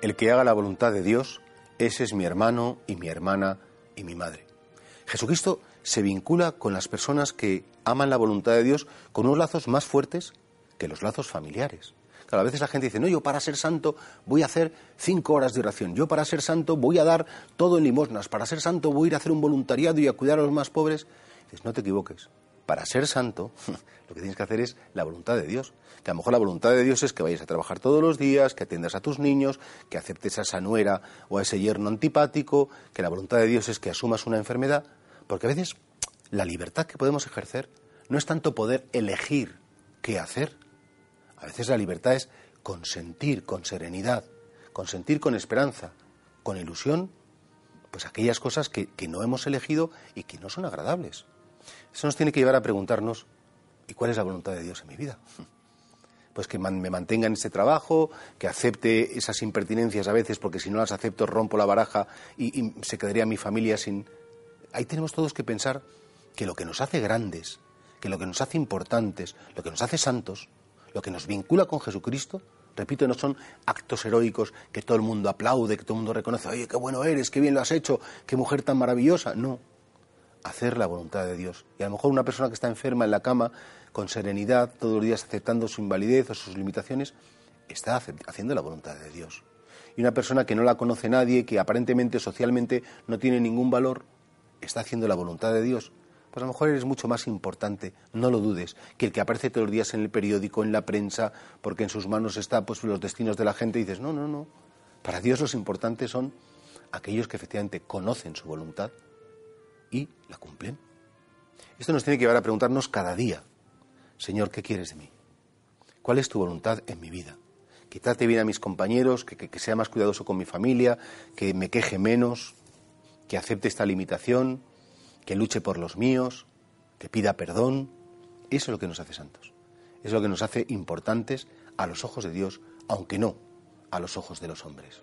El que haga la voluntad de Dios, ese es mi hermano y mi hermana y mi madre. Jesucristo se vincula con las personas que aman la voluntad de Dios con unos lazos más fuertes que los lazos familiares. Claro, a veces la gente dice, no, yo para ser santo voy a hacer cinco horas de oración, yo para ser santo voy a dar todo en limosnas, para ser santo voy a ir a hacer un voluntariado y a cuidar a los más pobres. dices, no te equivoques, para ser santo lo que tienes que hacer es la voluntad de Dios. Que a lo mejor la voluntad de Dios es que vayas a trabajar todos los días, que atiendas a tus niños, que aceptes a esa nuera o a ese yerno antipático, que la voluntad de Dios es que asumas una enfermedad, porque a veces la libertad que podemos ejercer no es tanto poder elegir qué hacer, a veces la libertad es consentir con serenidad, consentir con esperanza, con ilusión, pues aquellas cosas que, que no hemos elegido y que no son agradables. Eso nos tiene que llevar a preguntarnos, ¿y cuál es la voluntad de Dios en mi vida? Pues que me mantenga en ese trabajo, que acepte esas impertinencias a veces, porque si no las acepto rompo la baraja y, y se quedaría mi familia sin... Ahí tenemos todos que pensar que lo que nos hace grandes, que lo que nos hace importantes, lo que nos hace santos, lo que nos vincula con Jesucristo, repito, no son actos heroicos que todo el mundo aplaude, que todo el mundo reconoce, oye, qué bueno eres, qué bien lo has hecho, qué mujer tan maravillosa. No, hacer la voluntad de Dios. Y a lo mejor una persona que está enferma en la cama, con serenidad, todos los días aceptando su invalidez o sus limitaciones, está haciendo la voluntad de Dios. Y una persona que no la conoce nadie, que aparentemente socialmente no tiene ningún valor, está haciendo la voluntad de Dios. Pues a lo mejor eres mucho más importante, no lo dudes, que el que aparece todos los días en el periódico, en la prensa, porque en sus manos está pues los destinos de la gente y dices, no, no, no. Para Dios los importantes son aquellos que efectivamente conocen su voluntad y la cumplen. Esto nos tiene que llevar a preguntarnos cada día, Señor, ¿qué quieres de mí? ¿Cuál es tu voluntad en mi vida? Que trate bien a mis compañeros, que, sea más cuidadoso con mi familia, que me queje menos, que acepte esta limitación, que luche por los míos, que pida perdón. Eso es lo que nos hace santos. Es lo que nos hace importantes a los ojos de Dios, aunque no a los ojos de los hombres.